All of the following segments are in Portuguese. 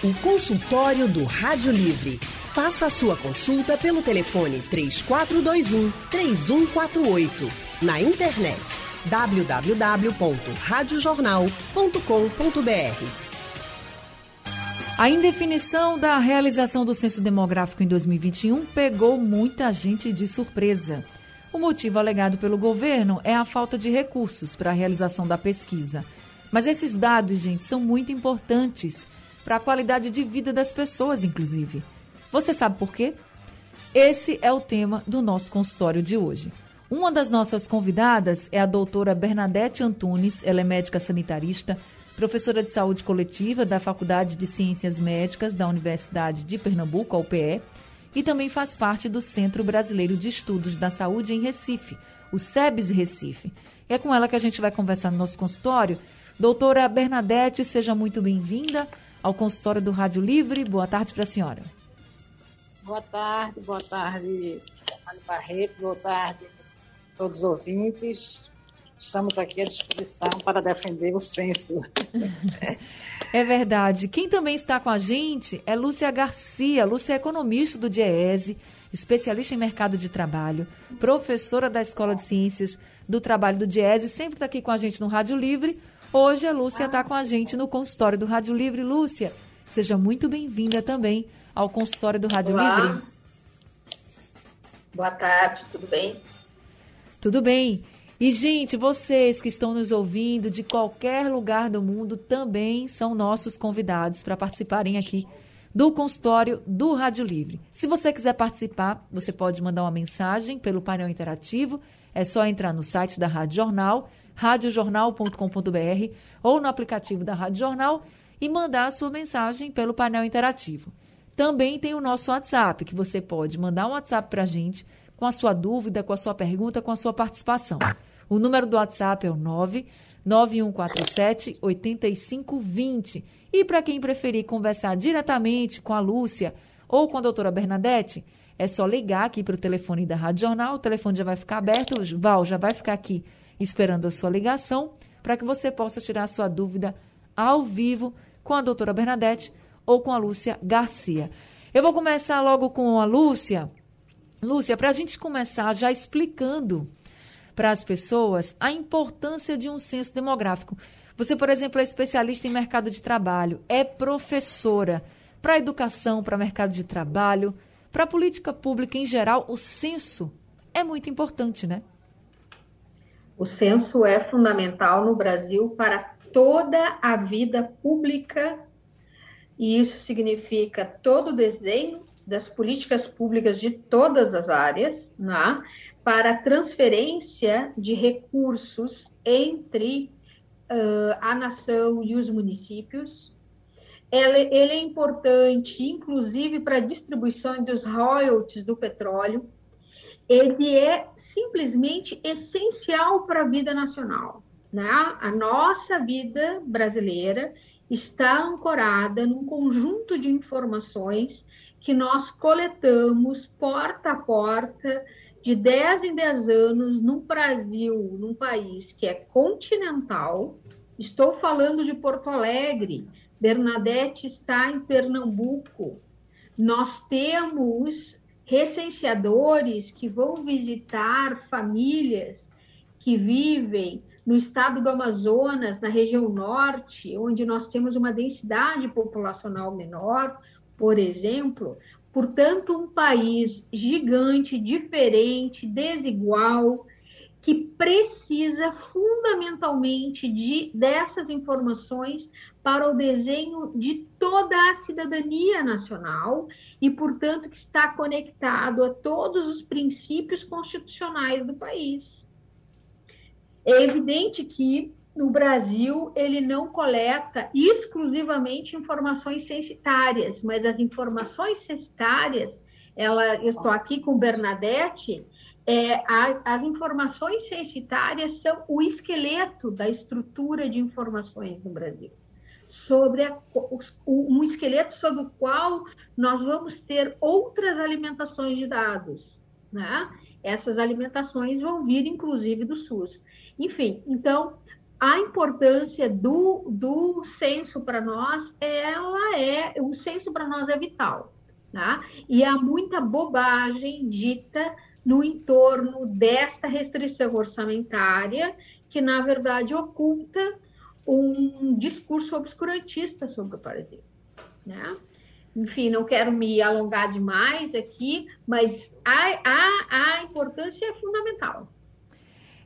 O consultório do Rádio Livre. Faça a sua consulta pelo telefone 3421 3148. Na internet www.radiojornal.com.br. A indefinição da realização do censo demográfico em 2021 pegou muita gente de surpresa. O motivo alegado pelo governo é a falta de recursos para a realização da pesquisa. Mas esses dados, gente, são muito importantes para a qualidade de vida das pessoas, inclusive. Você sabe por quê? Esse é o tema do nosso consultório de hoje. Uma das nossas convidadas é a doutora Bernadette Antunes, ela é médica sanitarista, professora de saúde coletiva da Faculdade de Ciências Médicas da Universidade de Pernambuco, a UPE, e também faz parte do Centro Brasileiro de Estudos da Saúde em Recife, o SEBS Recife. É com ela que a gente vai conversar no nosso consultório. Doutora Bernadette, seja muito bem-vinda ao consultório do Rádio Livre. Boa tarde para a senhora. Boa tarde, boa tarde, Ali Barreto, boa tarde a todos os ouvintes. Estamos aqui à disposição para defender o censo. É verdade. Quem também está com a gente é Lúcia Garcia. Lúcia é economista do DIEESE, especialista em mercado de trabalho, professora da Escola de Ciências do Trabalho do DIEESE, sempre está aqui com a gente no Rádio Livre. Hoje a Lúcia está com a gente no consultório do Rádio Livre. Lúcia, seja muito bem-vinda também ao consultório do Rádio Olá. Livre. Boa tarde, tudo bem? Tudo bem. E, gente, vocês que estão nos ouvindo de qualquer lugar do mundo também são nossos convidados para participarem aqui do consultório do Rádio Livre. Se você quiser participar, você pode mandar uma mensagem pelo painel interativo. É só entrar no site da Rádio Jornal, radiojornal.com.br ou no aplicativo da Rádio Jornal e mandar a sua mensagem pelo painel interativo. Também tem o nosso WhatsApp, que você pode mandar um WhatsApp para a gente com a sua dúvida, com a sua pergunta, com a sua participação. O número do WhatsApp é o 99147 8520. E para quem preferir conversar diretamente com a Lúcia ou com a doutora Bernadette, é só ligar aqui para o telefone da Rádio Jornal. O telefone já vai ficar aberto. Val já vai ficar aqui esperando a sua ligação para que você possa tirar sua dúvida ao vivo com a doutora Bernadette ou com a Lúcia Garcia. Eu vou começar logo com a Lúcia. Lúcia, para a gente começar já explicando para as pessoas a importância de um censo demográfico. Você, por exemplo, é especialista em mercado de trabalho, é professora para a educação, para mercado de trabalho, para a política pública em geral, o censo é muito importante, né? O censo é fundamental no Brasil para toda a vida pública e isso significa todo o desenho das políticas públicas de todas as áreas, né, para transferência de recursos entre uh, a nação e os municípios. Ele, ele é importante, inclusive, para a distribuição dos royalties do petróleo. Ele é simplesmente essencial para a vida nacional. Né? A nossa vida brasileira está ancorada num conjunto de informações que nós coletamos porta a porta, de 10 em 10 anos, num Brasil, num país que é continental. Estou falando de Porto Alegre, Bernadette está em Pernambuco. Nós temos recenseadores que vão visitar famílias que vivem no estado do Amazonas, na região norte, onde nós temos uma densidade populacional menor, por exemplo. Portanto, um país gigante, diferente, desigual, que precisa fundamentalmente de dessas informações para o desenho de toda a cidadania nacional e, portanto, que está conectado a todos os princípios constitucionais do país. É evidente que no Brasil ele não coleta exclusivamente informações censitárias, mas as informações censitárias, ela, eu estou aqui com Bernadette, é, a, as informações censitárias são o esqueleto da estrutura de informações no Brasil. Sobre a, um esqueleto sobre o qual nós vamos ter outras alimentações de dados. Né? Essas alimentações vão vir, inclusive, do SUS. Enfim, então, a importância do, do censo para nós, ela é, o censo para nós é vital, tá? E há muita bobagem dita no entorno desta restrição orçamentária, que na verdade oculta um discurso obscurantista sobre o Brasil, né? Enfim, não quero me alongar demais aqui, mas a, a, a importância é fundamental.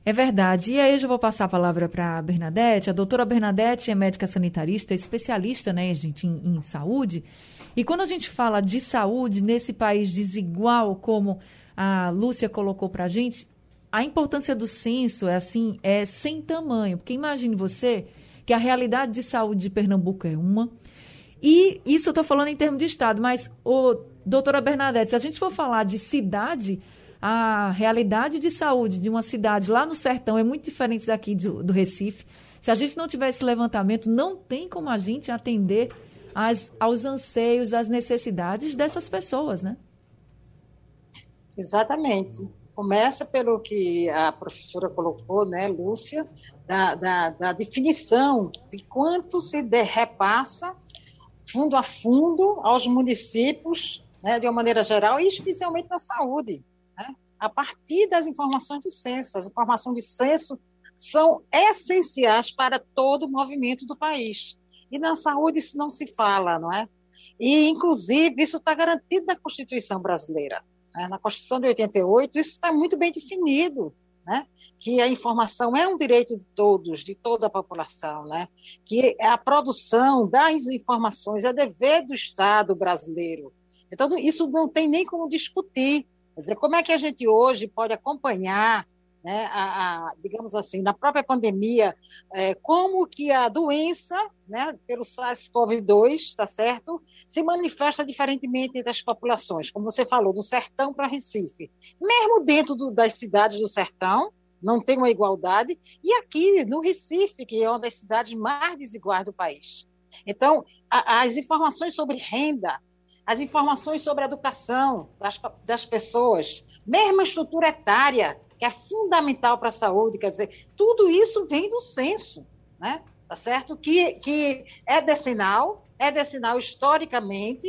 É verdade. E aí eu já vou passar a palavra para a Bernadette. A doutora Bernadette é médica sanitarista, especialista, né, gente, em, em saúde. E quando a gente fala de saúde nesse país desigual, como a Lúcia colocou para a gente, a importância do censo é assim, é sem tamanho. Porque imagine você que a realidade de saúde de Pernambuco é uma. E isso eu estou falando em termos de Estado, mas, ô, doutora Bernadette, se a gente for falar de cidade, a realidade de saúde de uma cidade lá no sertão é muito diferente daqui do, do Recife. Se a gente não tiver esse levantamento, não tem como a gente atender as, aos anseios, às necessidades dessas pessoas, né? Exatamente. Começa pelo que a professora colocou, né, Lúcia, da, da, da definição de quanto se repassa fundo a fundo aos municípios, né, de uma maneira geral, e especialmente na saúde né? a partir das informações do censo. As informações de censo são essenciais para todo o movimento do país. E na saúde isso não se fala, não é? E, inclusive, isso está garantido na Constituição brasileira. Né? Na Constituição de 88, isso está muito bem definido. Né? que a informação é um direito de todos, de toda a população, né? que a produção das informações é dever do Estado brasileiro. Então, isso não tem nem como discutir. Quer dizer, como é que a gente hoje pode acompanhar, né, a, a, digamos assim, na própria pandemia, é, como que a doença, né, pelo SARS-CoV-2, está certo, se manifesta diferentemente entre as populações, como você falou, do sertão para Recife. Mesmo dentro do, das cidades do sertão, não tem uma igualdade, e aqui no Recife, que é uma das cidades mais desiguais do país. Então, a, as informações sobre renda, as informações sobre a educação das, das pessoas, mesmo a estrutura etária, que é fundamental para a saúde, quer dizer, tudo isso vem do censo, né? Tá certo? Que, que é decenal, é decenal historicamente,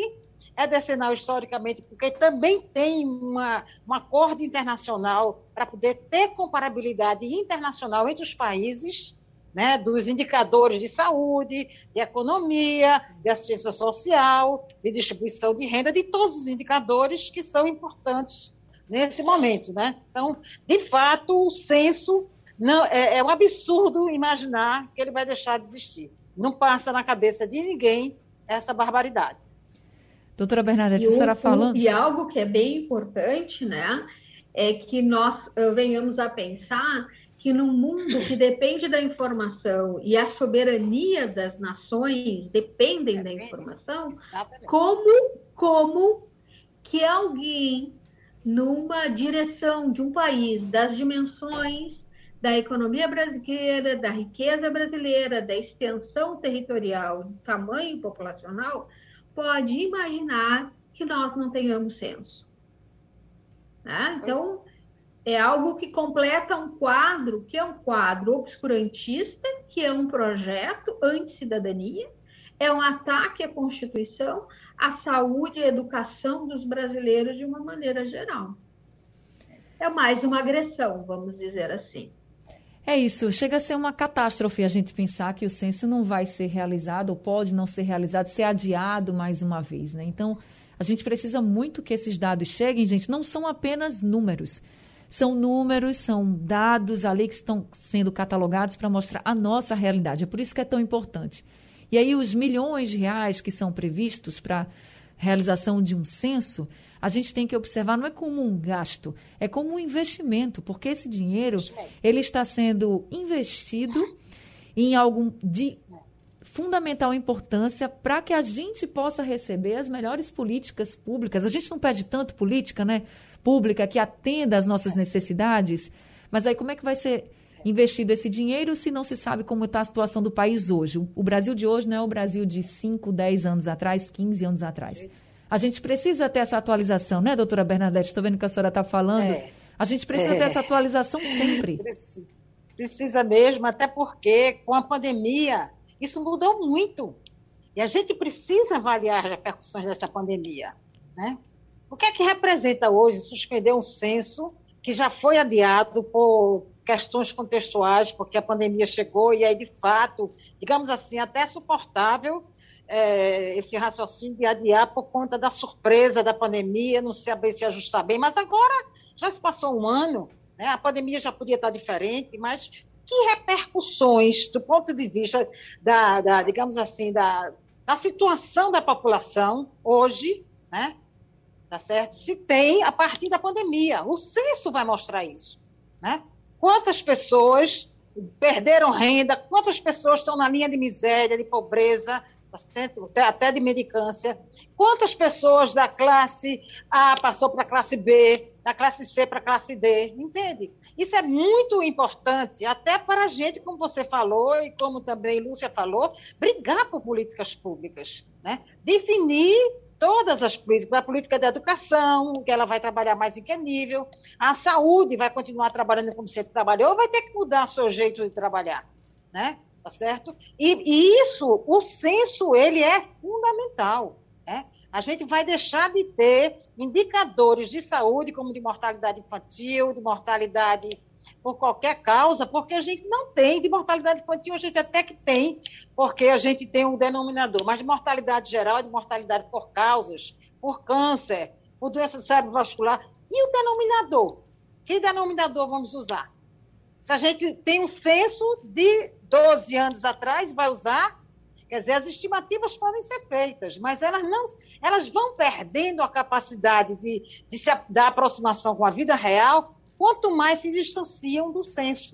é decenal historicamente porque também tem uma, um acordo internacional para poder ter comparabilidade internacional entre os países, né, dos indicadores de saúde, de economia, de assistência social, de distribuição de renda, de todos os indicadores que são importantes nesse momento. Né? Então, de fato, o censo não, é, é um absurdo imaginar que ele vai deixar de existir. Não passa na cabeça de ninguém essa barbaridade. Doutora Bernadette, a senhora falando. E algo que é bem importante, né, é que nós uh, venhamos a pensar que no mundo que depende da informação e a soberania das nações dependem da informação, como, como que alguém numa direção de um país das dimensões da economia brasileira, da riqueza brasileira, da extensão territorial, do tamanho populacional, pode imaginar que nós não tenhamos censo. Né? Então, é algo que completa um quadro, que é um quadro obscurantista, que é um projeto anti-cidadania, é um ataque à Constituição, à saúde e à educação dos brasileiros de uma maneira geral. É mais uma agressão, vamos dizer assim. É isso, chega a ser uma catástrofe a gente pensar que o censo não vai ser realizado, ou pode não ser realizado, ser adiado mais uma vez, né? Então, a gente precisa muito que esses dados cheguem, gente, não são apenas números são números, são dados ali que estão sendo catalogados para mostrar a nossa realidade. É por isso que é tão importante. E aí, os milhões de reais que são previstos para realização de um censo, a gente tem que observar, não é como um gasto, é como um investimento, porque esse dinheiro ele está sendo investido em algo de fundamental importância para que a gente possa receber as melhores políticas públicas. A gente não pede tanto política, né? pública que atenda às nossas necessidades. Mas aí como é que vai ser investido esse dinheiro se não se sabe como está a situação do país hoje? O, Brasil de hoje não é o Brasil de 5, 10 anos atrás, 15 anos atrás. A gente precisa ter essa atualização, né, doutora Bernadette? Estou vendo que a senhora está falando. É. A gente precisa é. ter essa atualização sempre. precisa mesmo, até porque com a pandemia isso mudou muito. E a gente precisa avaliar as repercussões dessa pandemia. Né? O que é que representa hoje suspender um censo que já foi adiado por questões contextuais, porque a pandemia chegou e aí, de fato, digamos assim, até suportável é, esse raciocínio de adiar por conta da surpresa da pandemia, não saber se ajustar bem, mas agora já se passou um ano, né? a pandemia já podia estar diferente, mas que repercussões, do ponto de vista da, da digamos assim, da, da situação da população hoje, né? Tá certo? Se tem a partir da pandemia. O censo vai mostrar isso, né? Quantas pessoas perderam renda, quantas pessoas estão na linha de miséria, de pobreza, tá até de medicância, quantas pessoas da classe A passou para a classe B, da classe C para a classe D, entende? Isso é muito importante, até para a gente, como você falou, e como também Lúcia falou, brigar por políticas públicas, né? definir todas as políticas, a política da educação, que ela vai trabalhar mais em que nível, a saúde vai continuar trabalhando como sempre trabalhou, ou vai ter que mudar seu jeito de trabalhar, né? Tá certo? E, e isso, o censo, ele é fundamental, né? A gente vai deixar de ter indicadores de saúde, como de mortalidade infantil, de mortalidade por qualquer causa, porque a gente não tem de mortalidade infantil, a gente até que tem, porque a gente tem um denominador, mas de mortalidade geral, de mortalidade por causas, por câncer, por doença cerebrovascular, e o denominador? Que denominador vamos usar? Se a gente tem um censo de 12 anos atrás, vai usar Quer dizer, as estimativas podem ser feitas, mas elas não, elas vão perdendo a capacidade de, de se, da aproximação com a vida real, quanto mais se distanciam do censo.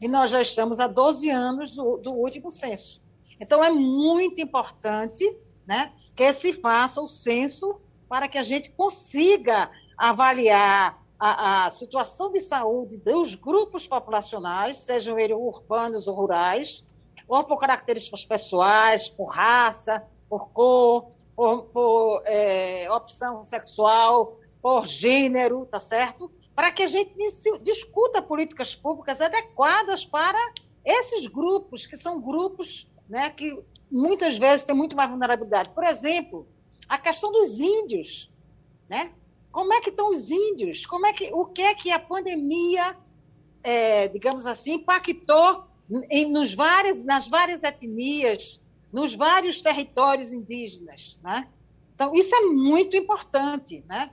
E nós já estamos há 12 anos do, do último censo. Então, é muito importante né, que se faça o censo para que a gente consiga avaliar a, a, situação de saúde dos grupos populacionais, sejam eles urbanos ou rurais, ou por características pessoais, por raça, por cor, por, por é, opção sexual, por gênero, tá certo? Para que a gente discuta políticas públicas adequadas para esses grupos, que são grupos né, que muitas vezes têm muito mais vulnerabilidade. Por exemplo, a questão dos índios, né? Como é que estão os índios? Como é que, o que é que a pandemia, é, digamos assim, impactou em, nos várias, nas várias etnias, nos vários territórios indígenas. Né? Então, isso é muito importante, né?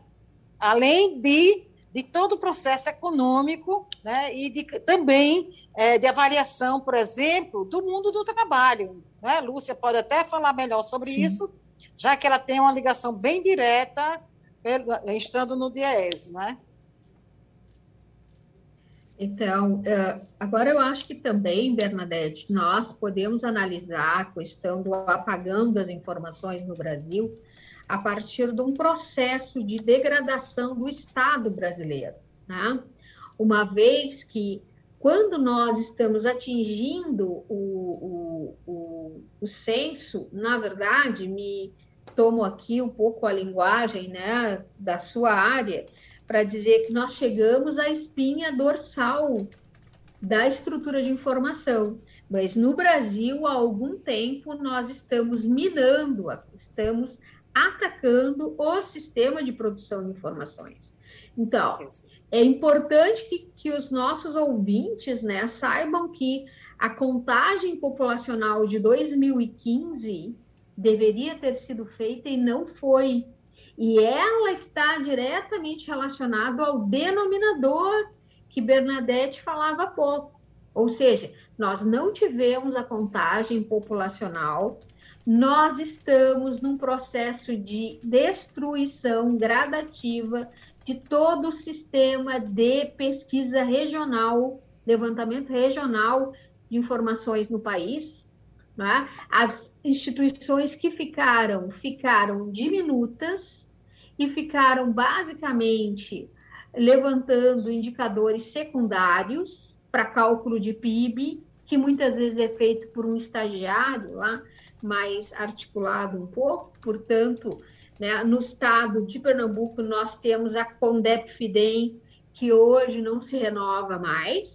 além de, de todo o processo econômico né? e de, também é, de avaliação, por exemplo, do mundo do trabalho. Né? Lúcia pode até falar melhor sobre Sim. isso, já que ela tem uma ligação bem direta estando no DIES, né? Então, eh, agora eu acho que também, Bernadette, nós podemos analisar a questão do apagão das informações no Brasil a partir de um processo de degradação do Estado brasileiro. Né? Uma vez que, quando nós estamos atingindo o, o, o, o censo, na verdade, me tomo aqui um pouco a linguagem né, da sua área, para dizer que nós chegamos à espinha dorsal da estrutura de informação. Mas no Brasil, há algum tempo, nós estamos minando, estamos atacando o sistema de produção de informações. Então, é importante que, que os nossos ouvintes né, saibam que a contagem populacional de 2015 deveria ter sido feita e não foi. E ela está diretamente relacionada ao denominador que Bernadette falava há pouco. Ou seja, nós não tivemos a contagem populacional, nós estamos num processo de destruição gradativa de todo o sistema de pesquisa regional, levantamento regional de informações no país. Né? As instituições que ficaram, ficaram diminutas, e ficaram basicamente levantando indicadores secundários para cálculo de PIB, que muitas vezes é feito por um estagiário lá, mais articulado um pouco, portanto, né, no estado de Pernambuco nós temos a Condep Fidem, que hoje não se renova mais,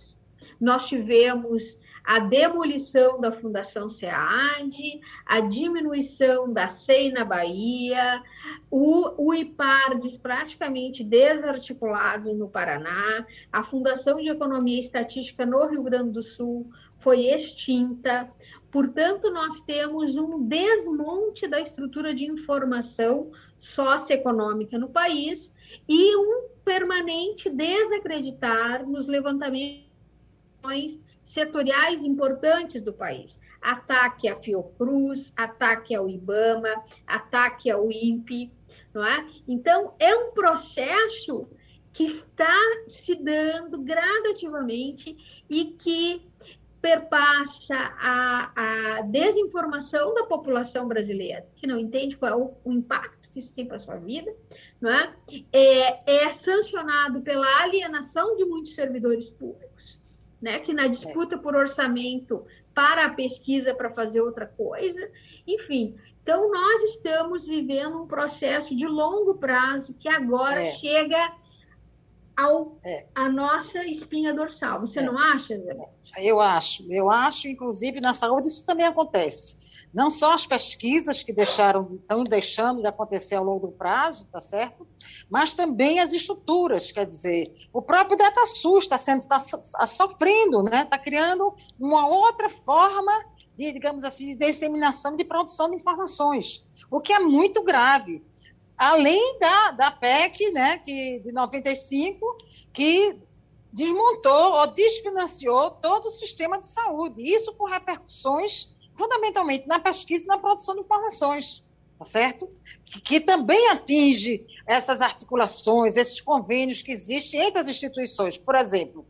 nós tivemos a demolição da Fundação SEAD, a diminuição da SEI na Bahia, o, o IPARDES praticamente desarticulado no Paraná, a Fundação de Economia e Estatística no Rio Grande do Sul foi extinta. Portanto, nós temos um desmonte da estrutura de informação socioeconômica no país e um permanente desacreditar nos levantamentos setoriais importantes do país. Ataque à Fiocruz, ataque ao IBAMA, ataque ao INPE, não é? Então, é um processo que está se dando gradativamente e que perpassa a, a desinformação da população brasileira, que não entende qual é o, o impacto que isso tem para a sua vida, não é? é? É sancionado pela alienação de muitos servidores públicos né? Que na disputa por orçamento para a pesquisa para fazer outra coisa, enfim. Então nós estamos vivendo um processo de longo prazo que agora é. chega ao é. a nossa espinha dorsal. Você é. não acha, Zé? Eu acho, eu acho, inclusive na saúde isso também acontece não só as pesquisas que deixaram, estão deixando de acontecer ao longo do prazo, tá certo? Mas também as estruturas, quer dizer, o próprio DataSUS está sendo, está tá sofrendo, né? Está criando uma outra forma de, digamos assim, de disseminação de produção de informações, o que é muito grave. Além da, da PEC, né, que, de 95, que desmontou ou desfinanciou todo o sistema de saúde. Isso com repercussões fundamentalmente na pesquisa e na produção de informações, tá certo? Que, que, também atinge essas articulações, esses convênios que existem entre as instituições. Por exemplo,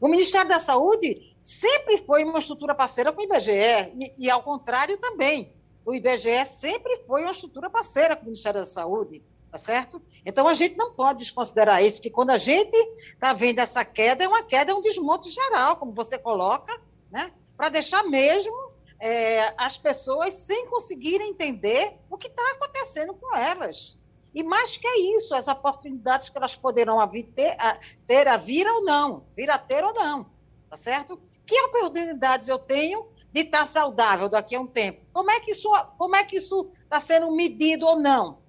o Ministério da Saúde sempre foi uma estrutura parceira com o IBGE, e, e ao contrário também. O IBGE sempre foi uma estrutura parceira com o Ministério da Saúde, tá certo? Então a gente não pode desconsiderar isso, que quando a gente está vendo essa queda, é uma queda, é um desmonte geral, como você coloca, né? Para deixar mesmo é, as pessoas sem conseguirem entender o que está acontecendo com elas. E mais que isso, as oportunidades que elas poderão ter, ter a vir ou não, vir a ter ou não, tá certo? Que oportunidades eu tenho de estar saudável daqui a um tempo? Como é que isso, como é que isso está sendo medido ou não,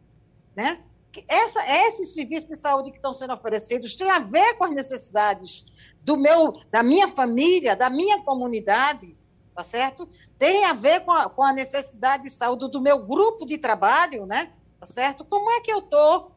né? Essa, esses serviços de saúde que estão sendo oferecidos têm a ver com as necessidades do meu, da minha família, da minha comunidade, tá certo? Tem a ver com a, com a necessidade de saúde do meu grupo de trabalho, né? Tá certo? Como é que eu estou,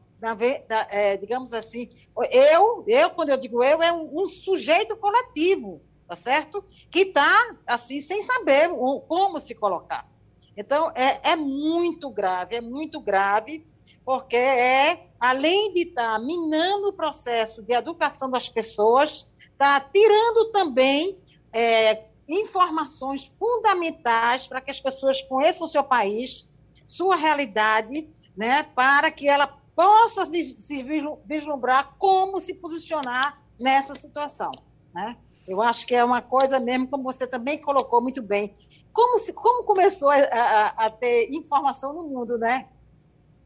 é, digamos assim, eu, eu, quando eu digo eu, é um, um sujeito coletivo, tá certo? Que está, assim, sem saber o, como se colocar. Então, é, é muito grave, é muito grave, porque é, além de estar tá minando o processo de educação das pessoas, está tirando também é, informações fundamentais para que as pessoas conheçam o seu país, sua realidade, né, para que ela possa se vislumbrar como se posicionar nessa situação. Né? Eu acho que é uma coisa mesmo, como você também colocou muito bem. Como, se, como começou a, a, a ter informação no mundo, né?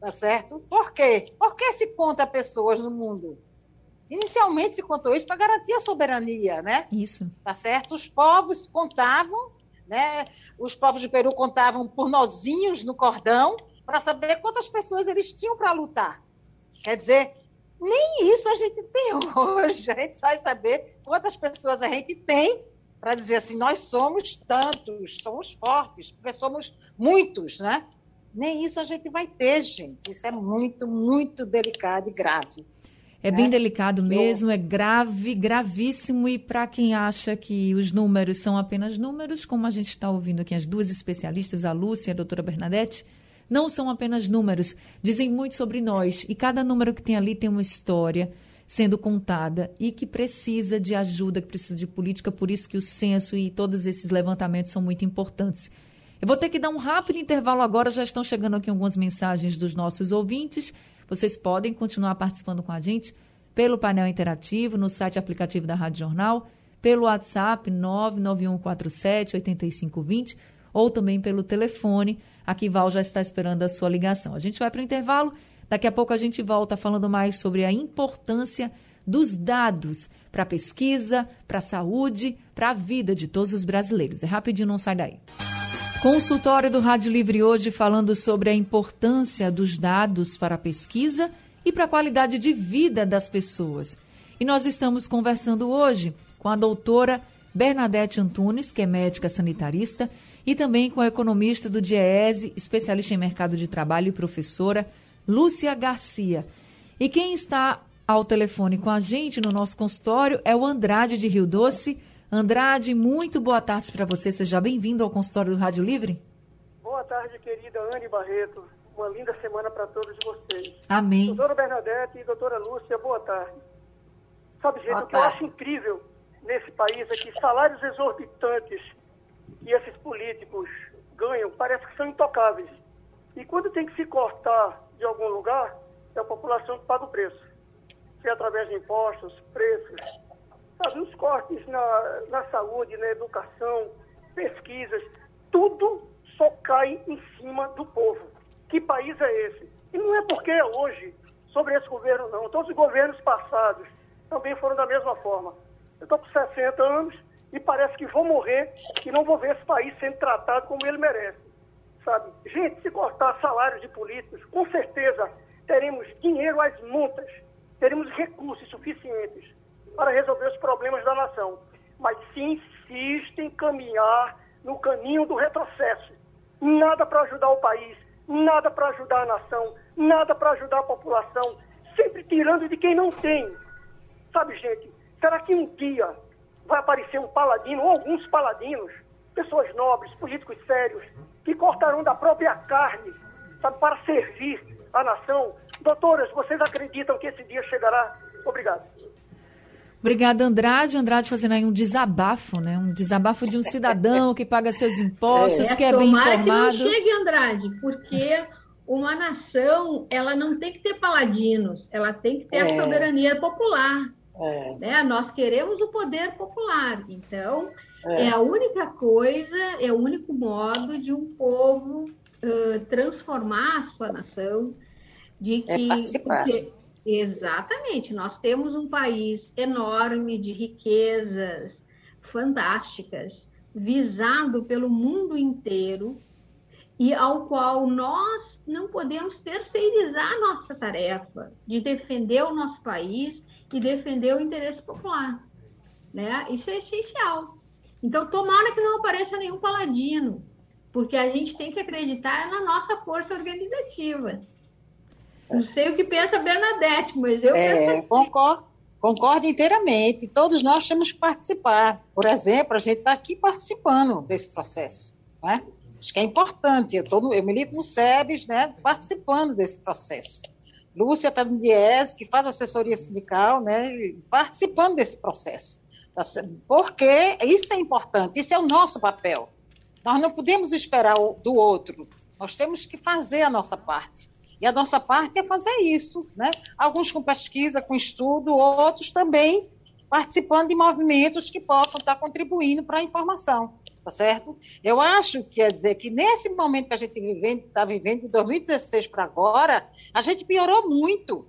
Tá certo? Por quê? Por que se conta pessoas no mundo? Inicialmente se contou isso para garantir a soberania, né? Isso. Tá certo? Os povos contavam, né? Os povos de Peru contavam por nozinhos no cordão para saber quantas pessoas eles tinham para lutar. Quer dizer, nem isso a gente tem hoje. A gente sai saber quantas pessoas a gente tem para dizer assim, nós somos tantos, somos fortes, porque somos muitos, né? Nem isso a gente vai ter, gente. Isso é muito, muito delicado e grave. É bem é. delicado mesmo, é grave, gravíssimo. E para quem acha que os números são apenas números, como a gente está ouvindo aqui as duas especialistas, a Lúcia e a doutora Bernadette, não são apenas números, dizem muito sobre nós. E cada número que tem ali tem uma história sendo contada e que precisa de ajuda, que precisa de política, por isso que o censo e todos esses levantamentos são muito importantes. Eu vou ter que dar um rápido intervalo agora, já estão chegando aqui algumas mensagens dos nossos ouvintes. Vocês podem continuar participando com a gente pelo painel interativo no site aplicativo da Rádio Jornal, pelo WhatsApp 99147 8520 ou também pelo telefone. Aqui Val já está esperando a sua ligação. A gente vai para o intervalo. Daqui a pouco a gente volta falando mais sobre a importância dos dados para a pesquisa, para a saúde, para a vida de todos os brasileiros. É rapidinho, não sai daí. Consultório do Rádio Livre hoje falando sobre a importância dos dados para a pesquisa e para a qualidade de vida das pessoas. E nós estamos conversando hoje com a doutora Bernadette Antunes, que é médica sanitarista, e também com a economista do DIEESE, especialista em mercado de trabalho e professora, Lúcia Garcia. E quem está ao telefone com a gente no nosso consultório é o Andrade de Rio Doce. Andrade, muito boa tarde para você. Seja bem-vindo ao consultório do Rádio Livre. Boa tarde, querida Anne Barreto. Uma linda semana para todos vocês. Amém. Doutora Bernadette e doutora Lúcia, boa tarde. Sabe, gente, boa o que tarde. eu acho incrível nesse país é que salários exorbitantes que esses políticos ganham parece que são intocáveis. E quando tem que se cortar de algum lugar, é a população que paga o preço. Se é através de impostos, preços, sabe, os cortes na, na saúde, na educação, pesquisas, tudo só cai em cima do povo. Que país é esse? E não é porque é hoje sobre esse governo, não. Todos os governos passados também foram da mesma forma. Eu estou com 60 anos e parece que vou morrer e não vou ver esse país sendo tratado como ele merece. Sabe? Gente, se cortar salários de políticos, com certeza teremos dinheiro às montas, teremos recursos suficientes para resolver os problemas da nação. Mas se insiste em caminhar no caminho do retrocesso, nada para ajudar o país, nada para ajudar a nação, nada para ajudar a população, sempre tirando de quem não tem. Sabe, gente, será que um dia vai aparecer um paladino, ou alguns paladinos, pessoas nobres, políticos sérios, que cortarão da própria carne, sabe, para servir a nação. Doutoras, vocês acreditam que esse dia chegará? Obrigado. Obrigada, Andrade. Andrade fazendo aí um desabafo, né? Um desabafo de um cidadão que paga seus impostos, é, que é bem informado. Que não chegue, Andrade, porque uma nação, ela não tem que ter paladinos, ela tem que ter é. a soberania popular. É. Né? Nós queremos o poder popular. Então, é. é. a única coisa, é o único modo de um povo uh, transformar a sua nação, de é que. Porque, exatamente, nós temos um país enorme de riquezas fantásticas, visado pelo mundo inteiro e ao qual nós não podemos terceirizar a nossa tarefa de defender o nosso país e defender o interesse popular. Né? Isso é essencial. Então, tomara que não apareça nenhum paladino, porque a gente tem que acreditar na nossa força organizativa. Não sei o que pensa a Bernadette, mas eu é, penso assim. concordo, concordo inteiramente. Todos nós temos que participar. Por exemplo, a gente está aqui participando desse processo. Né? Acho que é importante. Eu, tô eu me ligo no SEBS, né, participando desse processo. Lúcia está no Dies, que faz assessoria sindical, né, participando desse processo. Tá Porque isso é importante, isso é o nosso papel. Nós não podemos esperar o, do outro, nós temos que fazer a nossa parte. E a nossa parte é fazer isso, né? Alguns com pesquisa, com estudo, outros também participando de movimentos que possam estar contribuindo para a informação, tá certo? Eu acho, quer dizer, que nesse momento que a gente está vivendo, de 2016 para agora, a gente piorou muito,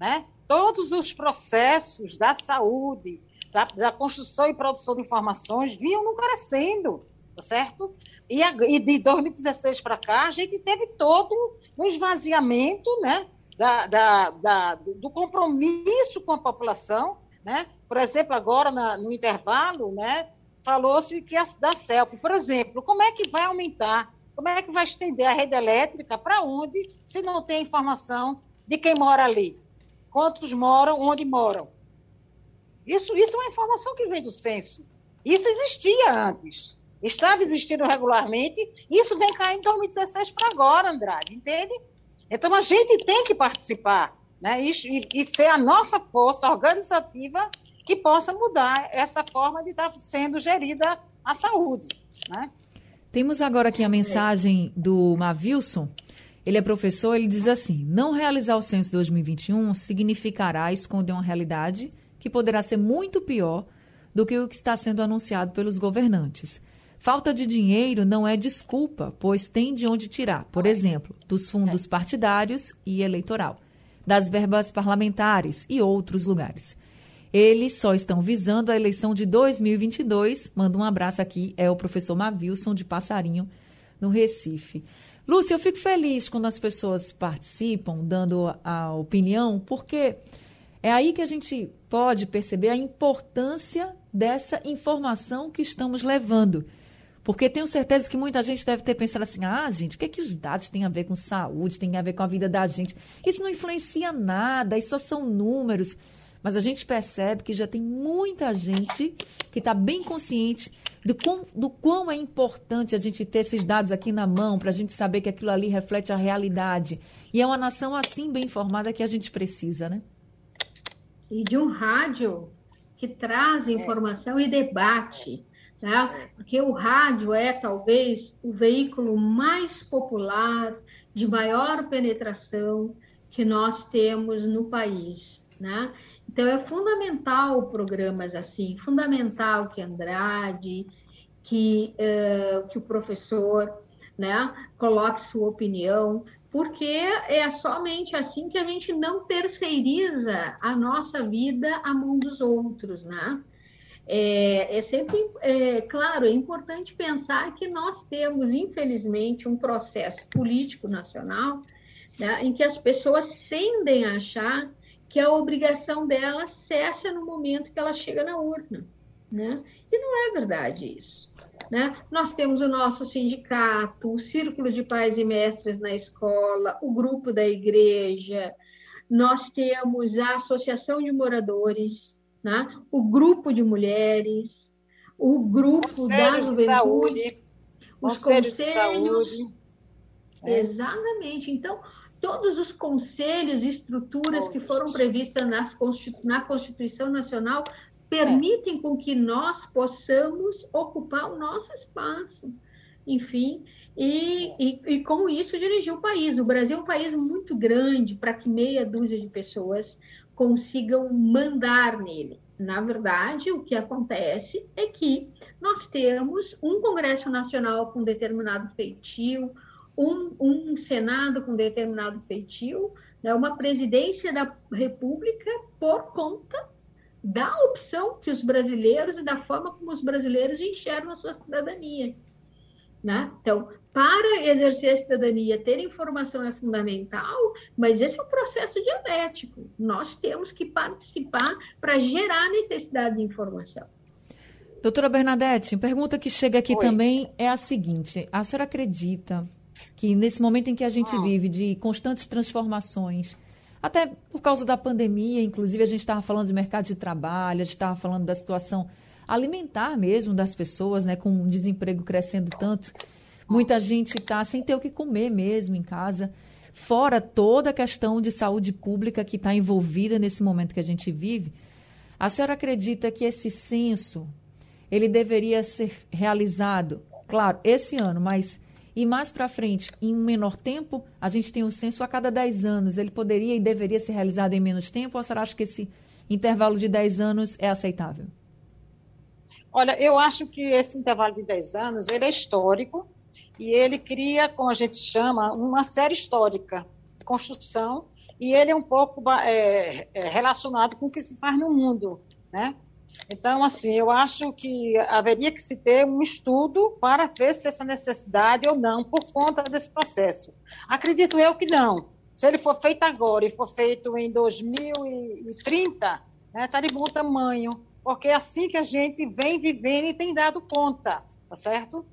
né? Todos os processos da saúde, da, da construção e produção de informações vinham crescendo, tá certo? E, a, e de 2016 para cá, a gente teve todo um esvaziamento, né? Da, da, da, do compromisso com a população, né? Por exemplo, agora na, no intervalo, né, falou-se que a, da CELP, por exemplo, como é que vai aumentar, como é que vai estender a rede elétrica para onde, se não tem informação de quem mora ali? Quantos moram, onde moram? Isso, isso é uma informação que vem do censo. Isso existia antes. Estava existindo regularmente. Isso vem cair em 2016 para agora, Andrade, entende? Então a gente tem que participar né? e, e ser a nossa força organizativa que possa mudar essa forma de estar sendo gerida a saúde. Né? Temos agora aqui a mensagem do Mavilson. Ele é professor, ele diz assim: não realizar o censo 2021 significará esconder uma realidade que poderá ser muito pior do que o que está sendo anunciado pelos governantes. Falta de dinheiro não é desculpa, pois tem de onde tirar, por exemplo, dos fundos partidários e eleitoral, das verbas parlamentares e outros lugares. Eles só estão visando a eleição de 2022. Manda um abraço aqui, é o professor Mavilson de Passarinho, no Recife. Lúcia, eu fico feliz quando as pessoas participam, dando a opinião, porque é aí que a gente pode perceber a importância dessa informação que estamos levando. Porque tenho certeza que muita gente deve ter pensado assim: ah, gente, o que, é que os dados têm a ver com saúde, tem a ver com a vida da gente? Isso não influencia nada, isso só são números. Mas a gente percebe que já tem muita gente que está bem consciente do quão, do quão é importante a gente ter esses dados aqui na mão, para a gente saber que aquilo ali reflete a realidade. E é uma nação assim bem informada que a gente precisa, né? E de um rádio que traz é. informação é. e debate. Né? Porque o rádio é talvez o veículo mais popular, de maior penetração que nós temos no país. Né? Então, é fundamental programas assim, fundamental que Andrade, que, uh, que o professor né, coloque sua opinião, porque é somente assim que a gente não terceiriza a nossa vida à mão dos outros, né? É, é sempre, é, claro, é importante pensar que nós temos, infelizmente, um processo político nacional né, em que as pessoas tendem a achar que a obrigação dela cessa no momento que ela chega na urna. Né? E não é verdade isso. Né? Nós temos o nosso sindicato, o Círculo de Pais e Mestres na escola, o grupo da igreja, nós temos a Associação de Moradores, né? o grupo de mulheres, o grupo Conselhos da juventude, os conselhos. De saúde. É. Exatamente. Então, todos os conselhos e estruturas todos. que foram previstas na Constituição Nacional permitem é. com que nós possamos ocupar o nosso espaço, enfim, e, e, e, com isso dirigir o país. O Brasil é um país muito grande para que meia dúzia de pessoas consigam mandar nele. Na verdade, o que acontece é que nós temos um Congresso Nacional com determinado feitio, um, um Senado com determinado feitio, né, uma presidência da República por conta da opção que os brasileiros e da forma como os brasileiros enxergam a sua cidadania. Né? Então, para exercer a cidadania, ter informação é fundamental, mas esse é um processo dialético. Nós temos que participar para gerar necessidade de informação. Doutora Bernadette, pergunta que chega aqui Oi. também é a seguinte: a senhora acredita que nesse momento em que a gente ah. vive de constantes transformações, até por causa da pandemia, inclusive a gente estava falando de mercado de trabalho, a gente estava falando da situação alimentar mesmo das pessoas, né, com o desemprego crescendo tanto. Muita gente está sem ter o que comer mesmo em casa. Fora toda a questão de saúde pública que está envolvida nesse momento que a gente vive, a senhora acredita que esse censo ele deveria ser realizado, claro, esse ano, mas e mais para frente, em um menor tempo, a gente tem o censo a cada 10 anos. Ele poderia e deveria ser realizado em menos tempo ou será que esse intervalo de 10 anos é aceitável? Olha, eu acho que esse intervalo de 10 anos ele é histórico e ele cria, como a gente chama, uma série histórica de construção e ele é um pouco é, é relacionado com o que se faz no mundo, né? Então, assim, eu acho que haveria que se ter um estudo para ver se essa necessidade ou não, por conta desse processo. Acredito eu que não. Se ele for feito agora e for feito em 2030, né, está de bom tamanho, porque é assim que a gente vem vivendo e tem dado conta, tá certo?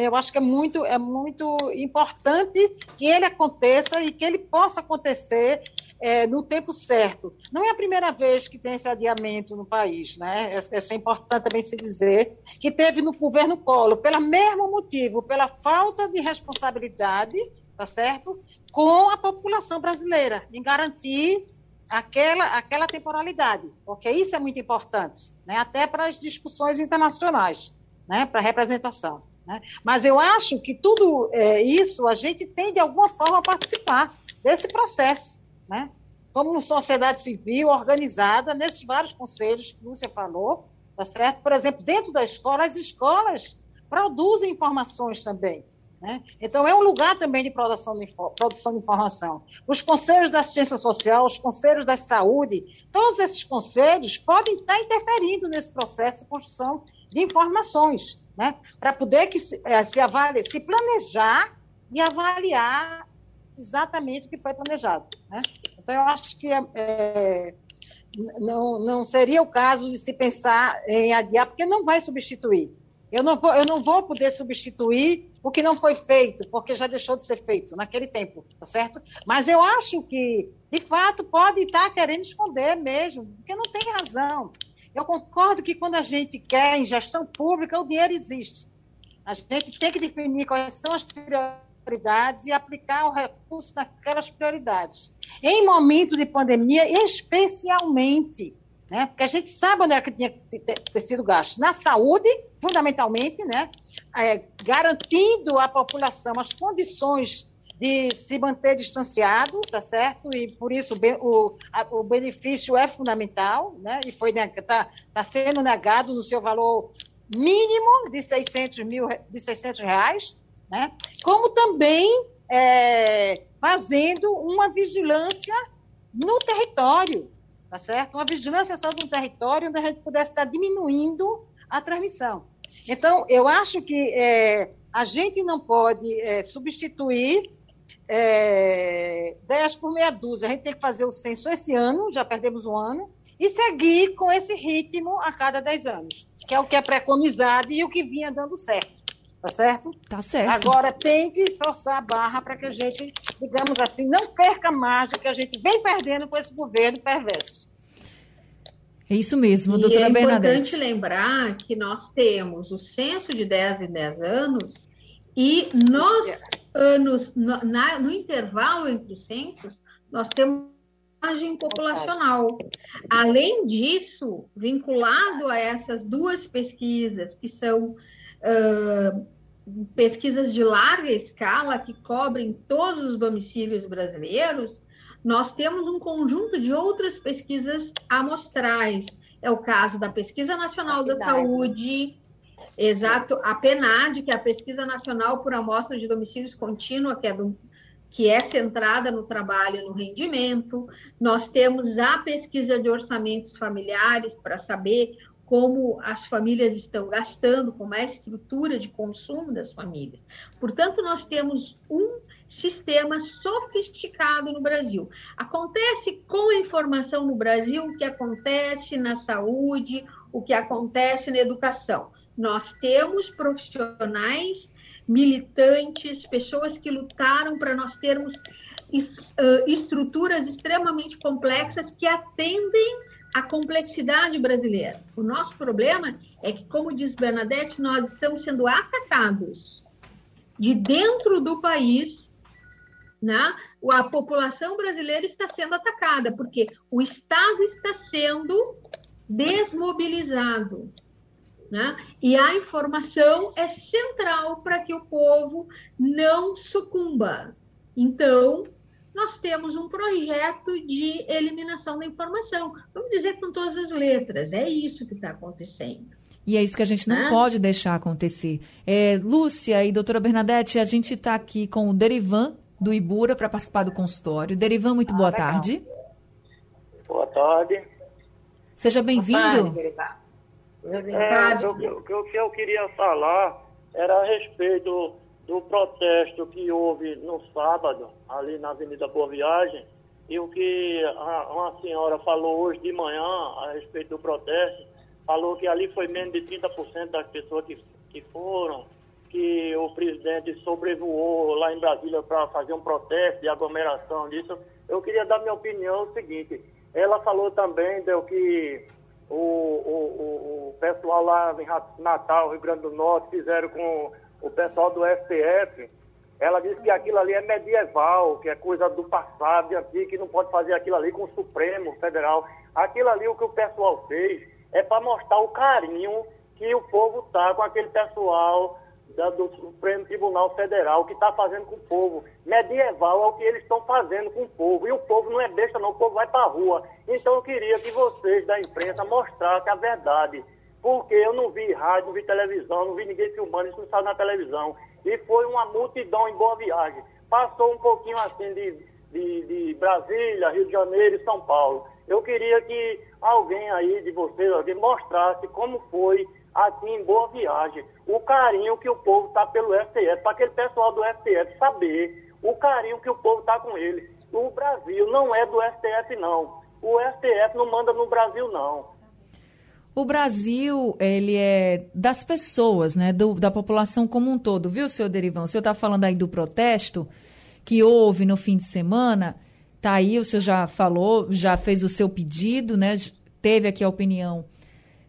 Eu acho que é muito, é muito importante que ele aconteça e que ele possa acontecer é, no tempo certo. Não é a primeira vez que tem esse adiamento no país, né? Isso é importante também se dizer, que teve no governo Collor, pelo mesmo motivo, pela falta de responsabilidade, tá certo? Com a população brasileira, em garantir aquela, aquela temporalidade, porque isso é muito importante, né? até para as discussões internacionais, né? para representação. Né? Mas eu acho que tudo é, isso a gente tem, de alguma forma, a participar desse processo né? como sociedade civil organizada nesses vários conselhos que Lúcia falou, tá certo? Por exemplo, dentro da escola, as escolas produzem informações também. Né? Então, é um lugar também de produção de, produção de informação. Os conselhos da assistência social, os conselhos da saúde, todos esses conselhos podem estar interferindo nesse processo de construção de informações, né? para poder que se, é, se, avalie, se planejar e avaliar exatamente o que foi planejado. Né? Então, eu acho que é, não, não seria o caso de se pensar em adiar, porque não vai substituir. Eu não, vou, eu não vou poder substituir o que não foi feito, porque já deixou de ser feito naquele tempo, tá certo? Mas eu acho que, de fato, pode estar querendo esconder mesmo, porque não tem razão. Eu concordo que quando a gente quer em gestão pública, o dinheiro existe. A gente tem que definir quais são as prioridades e aplicar o recurso naquelas prioridades. Em momento de pandemia, especialmente, né? Porque a gente sabe onde é que tinha que ter sido gasto. Na saúde, fundamentalmente, né? É, garantindo à população as condições de se manter distanciado, tá certo? E por isso o, o benefício é fundamental, né? E foi está tá sendo negado no seu valor mínimo de 600 mil de 600 reais, né? Como também é, fazendo uma vigilância no território, tá certo? Uma vigilância só no território onde a gente pudesse estar diminuindo a transmissão. Então, eu acho que é, a gente não pode é, substituir é, 10 por meia dúzia. A gente tem que fazer o censo esse ano, já perdemos um ano, e seguir com esse ritmo a cada 10 anos, que é o que é preconizado e o que vinha dando certo. Tá certo? Tá certo. Agora tem que forçar a barra para que a gente, digamos assim, não perca mais do que a gente vem perdendo com esse governo perverso. É isso mesmo, e doutora Bernadette. É importante lembrar que nós temos o censo de 10 em 10 anos e nos anos, no, na, no intervalo entre os censos, nós temos margem populacional. Além disso, vinculado a essas duas pesquisas, que são uh, pesquisas de larga escala que cobrem todos os domicílios brasileiros, nós temos um conjunto de outras pesquisas amostrais. É o caso da Pesquisa Nacional da Saúde, exato, a PNAD, que é a Pesquisa Nacional por Amostra de Domicílios Contínua, que é do, que é centrada no trabalho e no rendimento. Nós temos a pesquisa de orçamentos familiares para saber como as famílias estão gastando, como é a estrutura de consumo das famílias. Portanto, nós temos um sistema sofisticado no Brasil. Acontece com a informação no Brasil o que acontece na saúde, o que acontece na educação. Nós temos profissionais, militantes, pessoas que lutaram para nós termos estruturas extremamente complexas que atendem a complexidade brasileira. O nosso problema é que, como diz Bernadette, nós estamos sendo atacados de dentro do país, né? A população brasileira está sendo atacada porque o Estado está sendo desmobilizado, né? E a informação é central para que o povo não sucumba. Então, nós temos um projeto de eliminação da informação. Vamos dizer com todas as letras, é isso que está acontecendo. E é isso que a gente não né? pode deixar acontecer. É, Lúcia e doutora Bernadette, a gente está aqui com o Derivan do Ibura para participar do consultório. Derivan, muito boa ah, tarde. Boa tarde. Seja bem-vindo. É, o, o que eu queria falar era a respeito do protesto que houve no sábado, ali na Avenida Boa Viagem, e o que a, uma senhora falou hoje de manhã a respeito do protesto, falou que ali foi menos de 30% das pessoas que, que foram, que o presidente sobrevoou lá em Brasília para fazer um protesto de aglomeração disso. Eu queria dar minha opinião o seguinte, ela falou também do que o, o, o, pessoal lá em Natal, Rio Grande do Norte, fizeram com o pessoal do STF, ela disse que aquilo ali é medieval, que é coisa do passado, de antigo, que não pode fazer aquilo ali com o Supremo Federal. Aquilo ali, o que o pessoal fez, é para mostrar o carinho que o povo está com aquele pessoal da, do Supremo Tribunal Federal, que está fazendo com o povo. Medieval é o que eles estão fazendo com o povo. E o povo não é besta, não, o povo vai para a rua. Então eu queria que vocês da imprensa mostrassem a verdade porque eu não vi rádio, não vi televisão, não vi ninguém filmando, isso não saiu na televisão. e foi uma multidão em Boa Viagem. Passou um pouquinho assim de, de, de Brasília, Rio de Janeiro e São Paulo. Eu queria que alguém aí de vocês alguém mostrasse como foi aqui em Boa Viagem o carinho que o povo está pelo STF, para aquele pessoal do STF saber o carinho que o povo está com ele. O Brasil não é do STF, não. O STF não manda no Brasil, não. O Brasil, ele é das pessoas, né, do, da população como um todo, viu, senhor Derivão? O senhor está falando aí do protesto que houve no fim de semana, tá aí, o senhor já falou, já fez o seu pedido, né, teve aqui a opinião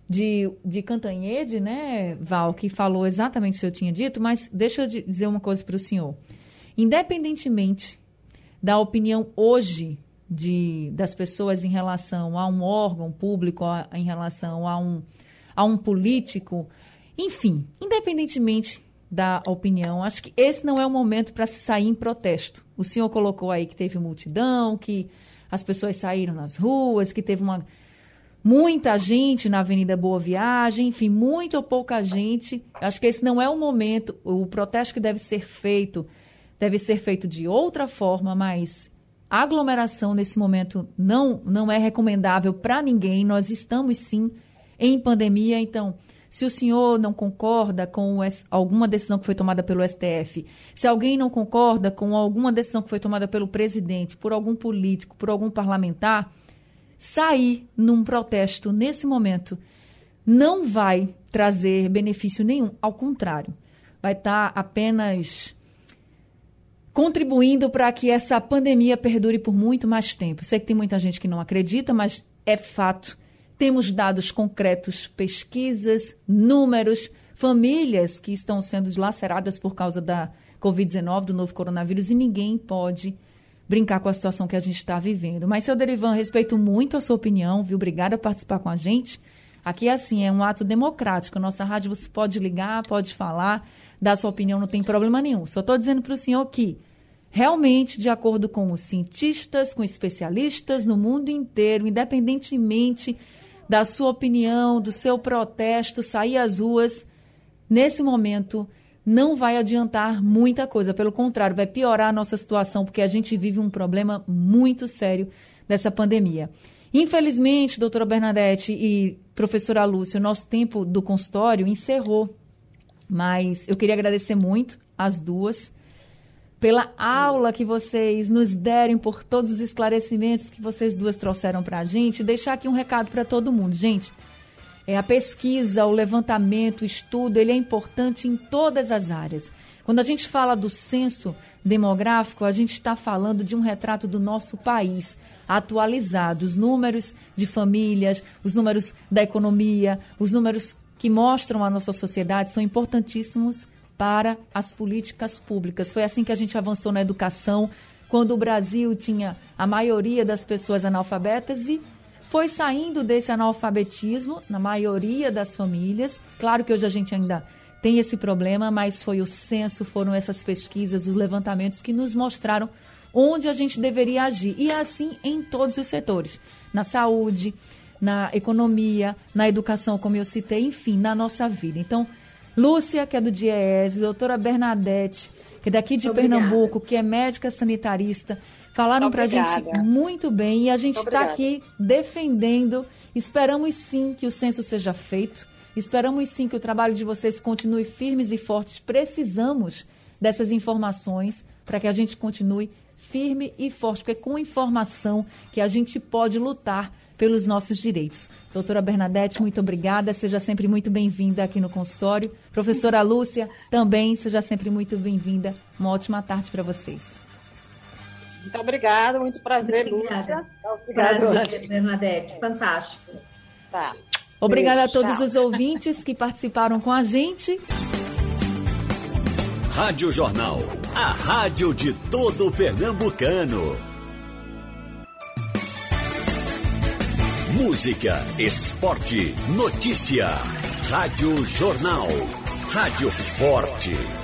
de, de Cantanhede, né, Val, que falou exatamente o que eu tinha dito, mas deixa eu dizer uma coisa para o senhor. Independentemente da opinião hoje de, das pessoas em relação a um órgão público, a, em relação a um, a um político, enfim, independentemente da opinião, acho que esse não é o momento para se sair em protesto. O senhor colocou aí que teve multidão, que as pessoas saíram nas ruas, que teve uma muita gente na Avenida Boa Viagem, enfim, muito ou pouca gente. Acho que esse não é o momento. O protesto que deve ser feito deve ser feito de outra forma, mas aglomeração nesse momento não, não é recomendável para ninguém. Nós estamos sim em pandemia, então. Se o senhor não concorda com alguma decisão que foi tomada pelo STF, se alguém não concorda com alguma decisão que foi tomada pelo presidente, por algum político, por algum parlamentar, sair num protesto nesse momento não vai trazer benefício nenhum, ao contrário, vai estar tá apenas contribuindo para que essa pandemia perdure por muito mais tempo. Sei que tem muita gente que não acredita, mas é fato. Temos dados concretos, pesquisas, números, famílias que estão sendo dilaceradas por causa da Covid-19, do novo coronavírus, e ninguém pode brincar com a situação que a gente está vivendo. Mas, seu Derivan, respeito muito a sua opinião, viu? Obrigada por participar com a gente. Aqui assim, é um ato democrático. Nossa rádio você pode ligar, pode falar dar sua opinião, não tem problema nenhum. Só estou dizendo para o senhor que, realmente, de acordo com os cientistas, com especialistas no mundo inteiro, independentemente da sua opinião, do seu protesto, sair às ruas, nesse momento não vai adiantar muita coisa. Pelo contrário, vai piorar a nossa situação, porque a gente vive um problema muito sério dessa pandemia. Infelizmente, doutora Bernadette e professora Lúcia, o nosso tempo do consultório encerrou. Mas eu queria agradecer muito as duas pela aula que vocês nos derem, por todos os esclarecimentos que vocês duas trouxeram para a gente. Deixar aqui um recado para todo mundo. Gente, é, a pesquisa, o levantamento, o estudo, ele é importante em todas as áreas. Quando a gente fala do censo demográfico, a gente está falando de um retrato do nosso país atualizado. Os números de famílias, os números da economia, os números que mostram a nossa sociedade são importantíssimos para as políticas públicas. Foi assim que a gente avançou na educação, quando o Brasil tinha a maioria das pessoas analfabetas e foi saindo desse analfabetismo na maioria das famílias. Claro que hoje a gente ainda tem esse problema, mas foi o censo, foram essas pesquisas, os levantamentos que nos mostraram onde a gente deveria agir. E é assim em todos os setores: na saúde, na economia, na educação, como eu citei, enfim, na nossa vida. Então, Lúcia, que é do DIES, doutora Bernadette, que é daqui de Obrigada. Pernambuco, que é médica sanitarista, falaram para a gente muito bem e a gente está aqui defendendo. Esperamos sim que o censo seja feito. Esperamos sim que o trabalho de vocês continue firmes e fortes. Precisamos dessas informações para que a gente continue firme e forte, porque é com informação que a gente pode lutar pelos nossos direitos. Doutora Bernadette, muito obrigada. Seja sempre muito bem-vinda aqui no consultório. Professora Lúcia, também seja sempre muito bem-vinda. Uma ótima tarde para vocês. Muito obrigada, muito prazer, obrigada. Lúcia. Obrigada, Bernadette. Fantástico. Tá. Obrigada Beijo, a todos tchau. os ouvintes que participaram com a gente. Rádio Jornal, a rádio de todo o pernambucano. Música, esporte, notícia. Rádio Jornal. Rádio Forte.